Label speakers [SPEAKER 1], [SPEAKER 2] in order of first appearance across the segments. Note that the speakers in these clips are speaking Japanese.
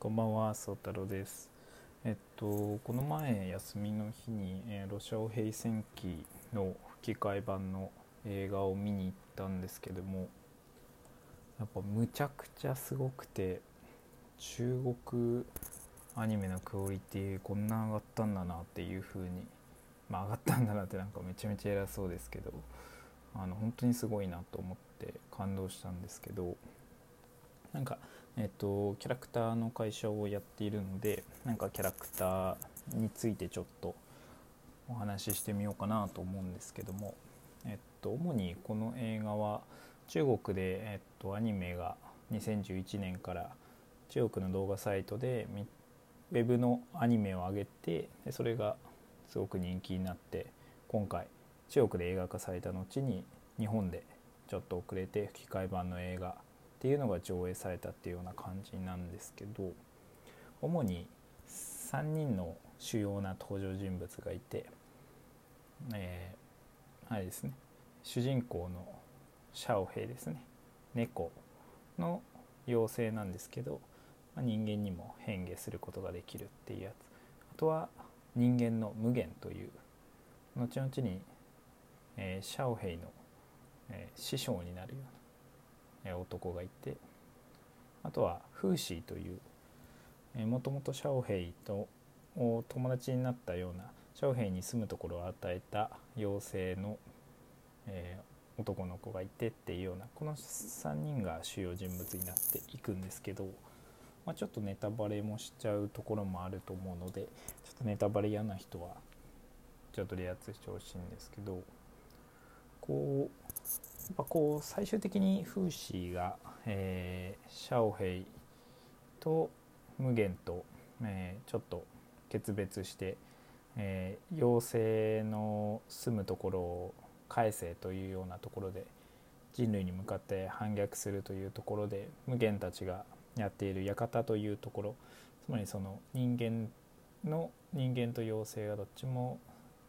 [SPEAKER 1] こんばんは、宗太郎です。えっと、この前、休みの日に、えーロシア語平戦記の吹き替え版の映画を見に行ったんですけども、やっぱむちゃくちゃすごくて、中国アニメのクオリティこんな上がったんだなっていう風に、まあ上がったんだなってなんかめちゃめちゃ偉そうですけど、あの本当にすごいなと思って感動したんですけど、なんか、えっとキャラクターの会社をやっているのでなんかキャラクターについてちょっとお話ししてみようかなと思うんですけども、えっと、主にこの映画は中国で、えっと、アニメが2011年から中国の動画サイトでウェブのアニメを上げてでそれがすごく人気になって今回中国で映画化された後に日本でちょっと遅れて吹き替え版の映画っていうのが上映されたっていうような感じなんですけど主に3人の主要な登場人物がいて、えー、あれですね主人公のシャオヘイですね。猫の妖精なんですけど、まあ、人間にも変化することができるっていうやつ。あとは人間の無限という後々に、えーシャオヘイの、えー師匠になるような男がいてあとはフーシーというもともとシャオヘイと友達になったようなシャオヘイに住むところを与えた妖精の、え男の子がいてっていうようなこの3人が主要人物になっていくんですけど、まあ、ちょっとネタバレもしちゃうところもあると思うのでちょっとネタバレ嫌な人はちょっとリアツしてほしいんですけどこうぱこう最終的にフーシーが、えーシャオヘイと無限と、えーちょっと決別して、えー妖精の住むところを返せというようなところで人類に向かって反逆するというところで無限たちがやっている館というところつまりその人間の人間と妖精がどっちも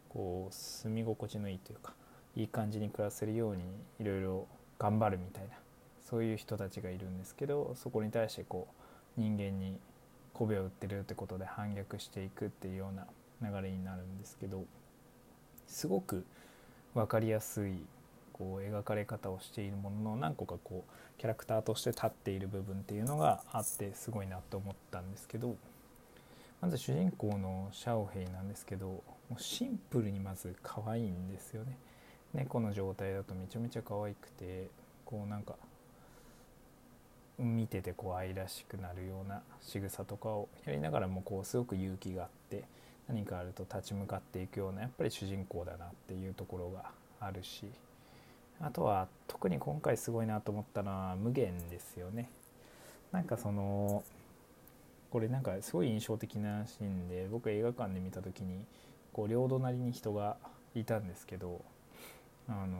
[SPEAKER 1] こう住み心地のいいというかいい感じに暮らせるようにいろいろ頑張るみたいなそういう人たちがいるんですけどそこに対してこう人間に媚びを売ってるってことで反逆していくっていうような流れになるんですけどすごく分かりやすいこう描かれ方をしているものの何個かこうキャラクターとして立っている部分っていうのがあってすごいなと思ったんですけどまず主人公のシャオヘイなんですけどもうシンプルにまず可愛いんですよね。猫の状態だとめちゃめちゃ可愛くてこうなんか見ててこう愛らしくなるような仕草とかをやりながらもこうすごく勇気があって何かあると立ち向かっていくようなやっぱり主人公だなっていうところがあるしあとは特に今回すごいなと思ったのは無限ですよね。なんかそのこれなんかすごい印象的なシーンで僕映画館で見た時にこう両隣に人がいたんですけどあの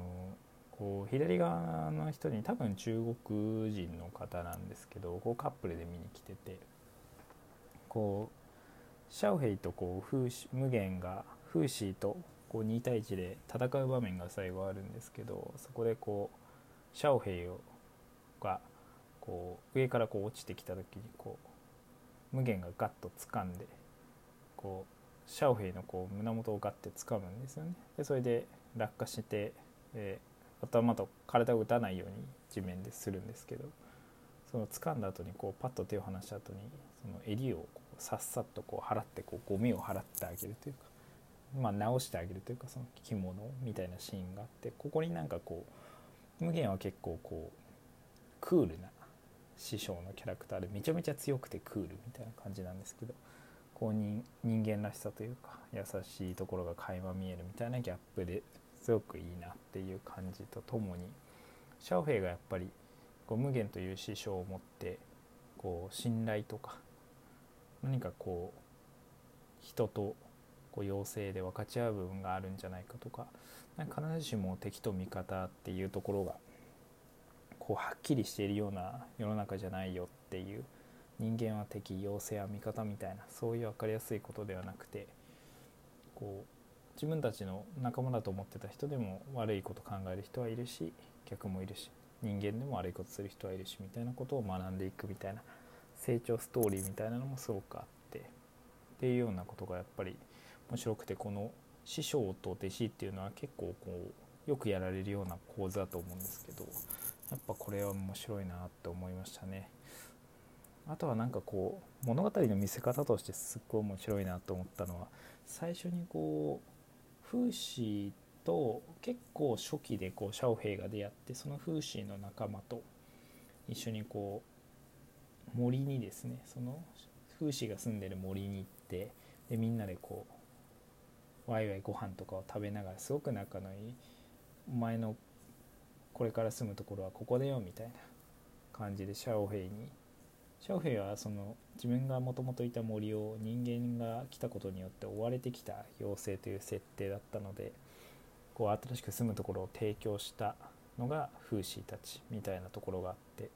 [SPEAKER 1] こう左側の人に多分中国人の方なんですけどこうカップルで見に来ててこうシャオヘイとこうフーシ無限がフーシーとこう2対1で戦う場面が最後あるんですけどそこでこうシャオヘイをがこう上からこう落ちてきた時にこう無限がガッと掴んでこうシャオヘイのこう胸元をガッて掴むんですよね。でそれで落下して、えー頭と体を打たないように地面でするんですけどその掴んだ後にこうパッと手を離した後にその襟をこうさっさとこう払ってこうゴミを払ってあげるというか、まあ、直してあげるというかその着物みたいなシーンがあってここになんかこう無限は結構こうクールな師匠のキャラクターでめちゃめちゃ強くてクールみたいな感じなんですけどこう人人間らしさというか優しいところが垣間見えるみたいなギャップですごくいいなっていう感じとともにシャオヘイがやっぱりこう無限という師匠を持ってこう信頼とか何かこう人とこう妖精で分かち合う部分があるんじゃないかとかなんか必ずしも敵と味方っていうところがこうはっきりしているような世の中じゃないよっていう人間は敵妖精は味方みたいなそういう分かりやすいことではなくてこう自分たちの仲間だと思ってた人でも悪いこと考える人はいるし逆もいるし人間でも悪いことする人はいるしみたいなことを学んでいくみたいな成長ストーリーみたいなのもすごくあってっていうようなことがやっぱり面白くてこの師匠と弟子っていうのは結構こうよくやられるような構図だと思うんですけどやっぱこれは面白いなって思いましたね。あとはなんかこう物語の見せ方としてすっごい面白いなと思ったのは最初にこう風刺と結構初期でこうシャオヘイが出会ってその風刺の仲間と一緒にこう森にですねその風刺が住んでる森に行ってでみんなでこうワイワイご飯とかを食べながらすごく仲のいいお前のこれから住むところはここだよみたいな感じでシャオヘイにシャオヘイはその自分がもともといた森を人間が来たことによって追われてきた妖精という設定だったのでこう新しく住むところを提供したのが風刺たちみたいなところがあって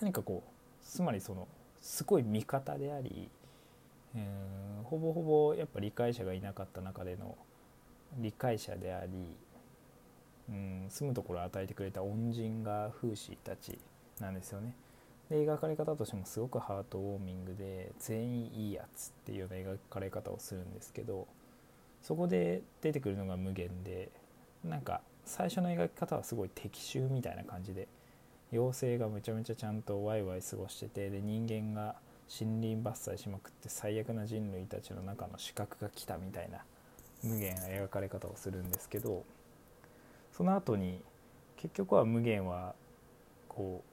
[SPEAKER 1] 何かこうつまりそのすごい味方であり、えー、ほぼほぼやっぱ理解者がいなかった中での理解者であり、うん、住むところを与えてくれた恩人が風刺たちなんですよね。で描かれ方としてもすごくハートウォーミングで全員いいやつっていうような描かれ方をするんですけどそこで出てくるのが無限でなんか最初の描き方はすごい敵襲みたいな感じで妖精がむちゃめちゃちゃんとワイワイ過ごしててで人間が森林伐採しまくって最悪な人類たちの中の死角が来たみたいな無限な描かれ方をするんですけどその後に結局は無限はこう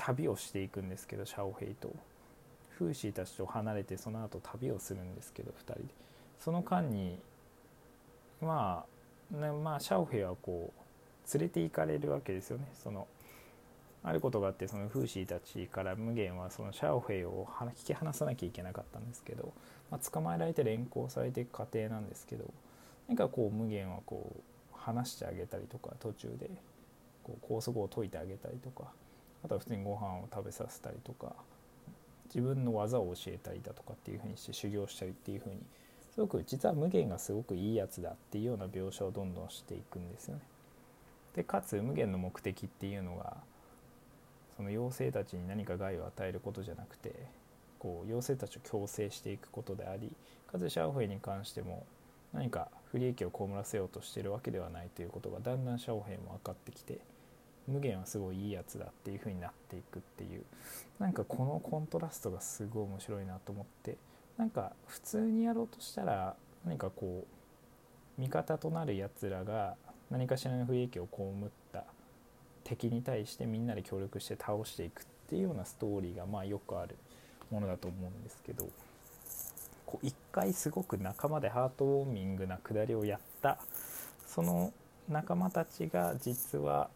[SPEAKER 1] 旅をしていくんですけどシャオヘイとフーシーたちと離れてその後旅をするんですけど2人で。その間にまあ、ね、まあシャオヘイはこう連れて行かれるわけですよね。そのあることがあってそのフーシーたちから無限はそのシャオヘイを引き離さなきゃいけなかったんですけど、まあ、捕まえられて連行されていく過程なんですけど何かこう無限はこう話してあげたりとか途中でこう高速を解いてあげたりとかあとは普通にご飯を食べさせたりとか自分の技を教えたりだとかっていうふうにして修行したりっていうふうにすごく実は無限がすごくいいやつだっていうような描写をどんどんしていくんですよね。でかつ無限の目的っていうのがその妖精たちに何か害を与えることじゃなくてこう妖精たちを強制していくことでありかつシャオフェイに関しても何か不利益を被らせようとしてるわけではないということがだんだんシャオフェイも分かってきて無限はすごいいいやつだっていう風になっていくっていうなんかこのコントラストがすごい面白いなと思ってなんか普通にやろうとしたら何かこう味方となるやつらが何かしらの不利益を被った敵に対してみんなで協力して倒していくっていうようなストーリーがまあよくあるものだと思うんですけどこう一回すごく仲間でハートウォーミングなくだりをやったその仲間たちが実は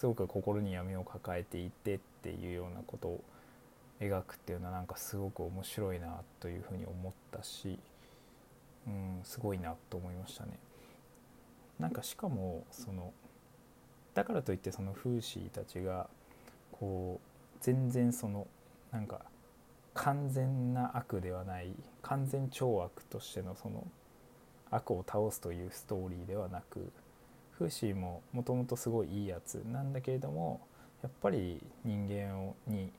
[SPEAKER 1] すごく心に闇を抱えていてっていうようなことを描くっていうのはなんかすごく面白いなというふうに思ったし、うん、すごいなと思いましたね。なんかしかもそのだからといってそのフーシーたちがこう全然そのなんか完全な悪ではない完全超悪としてのその悪を倒すというストーリーではなくフーシーももともとすごいいいやつなんだけれどもやっぱり人間に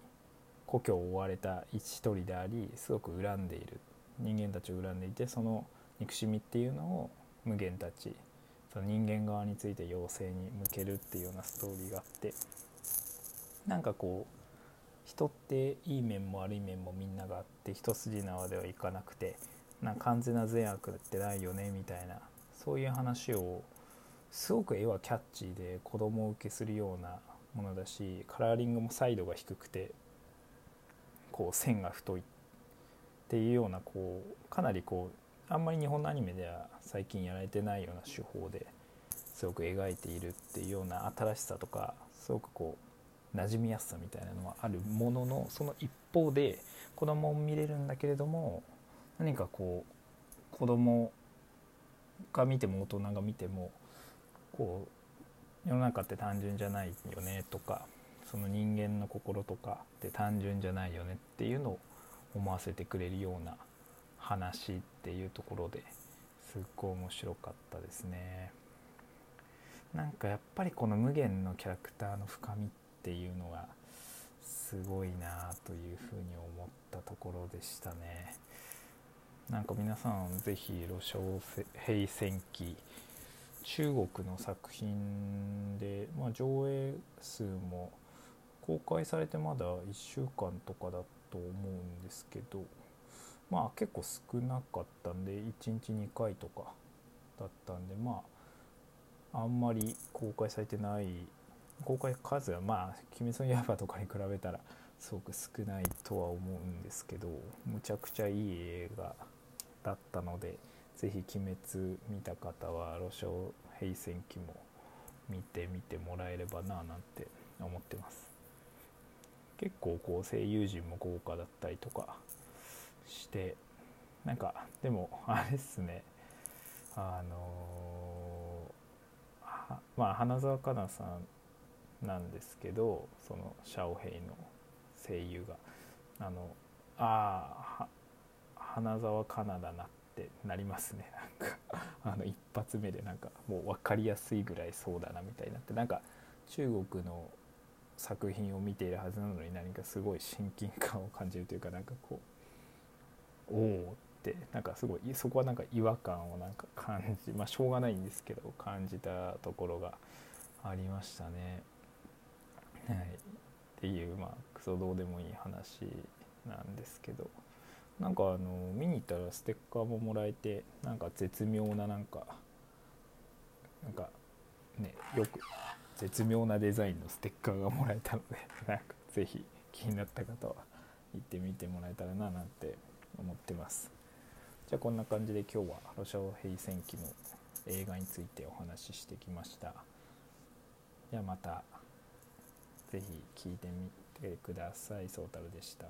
[SPEAKER 1] 故郷を追われた一人でありすごく恨んでいる人間たちを恨んでいてその憎しみっていうのを無限たちその人間側について妖精に向けるっていうようなストーリーがあってなんかこう人っていい面も悪い面もみんながあって一筋縄ではいかなくてな完全な善悪ってないよねみたいなそういう話をすごく絵はキャッチーで子供受けするようなものだしカラーリングもサイドが低くてこう線が太いっていうようなこうかなりこうあんまり日本のアニメでは最近やられてないような手法ですごく描いているっていうような新しさとかすごくこう馴染みやすさみたいなのはあるもののその一方で子供も見れるんだけれども何かこう子供が見ても大人が見てもこう世の中って単純じゃないよねとかその人間の心とかって単純じゃないよねっていうのを思わせてくれるような話っていうところですっごい面白かったですね。なんかやっぱりこの無限のキャラクターの深みっていうのがすごいなあというふうに思ったところでしたねなんか皆さん是非ロシア平戦記中国の作品で、まあ、上映数も公開されてまだ1週間とかだと思うんですけどまあ結構少なかったんで1日2回とかだったんでまああんまり公開されてない公開数はまあ「鬼滅の刃」とかに比べたらすごく少ないとは思うんですけどむちゃくちゃいい映画だったので是非「鬼滅」見た方は「路上平戦記」も見てみてもらえればななんて思ってます。結構こう声優陣も豪華だったりとかしてなんかでもあれっすね。あのー、まあ花澤香菜さんなんですけどそのシャオヘイの声優が。あのああ花澤香菜だなってってなりますね。なんか あの一発目でなんかもう分かりやすいぐらいそうだなみたいになってなんか中国の作品を見ているはずなのに何かすごい親近感を感じるというかなんかこうおおってなんかすごいそこはなんか違和感をなんか感じまあしょうがないんですけど感じたところがありましたね。はい、っていうまあクソどうでもいい話なんですけど。なんかあの見に行ったらステッカーももらえてなんか絶妙ななんかなんかねよく絶妙なデザインのステッカーがもらえたので なんか是非気になった方は行ってみてもらえたらななんて思ってます。じゃあこんな感じで今日はロシア語平戦記の映画についてお話ししてきました。ではまた是非聴いてみてください。ソータルでした。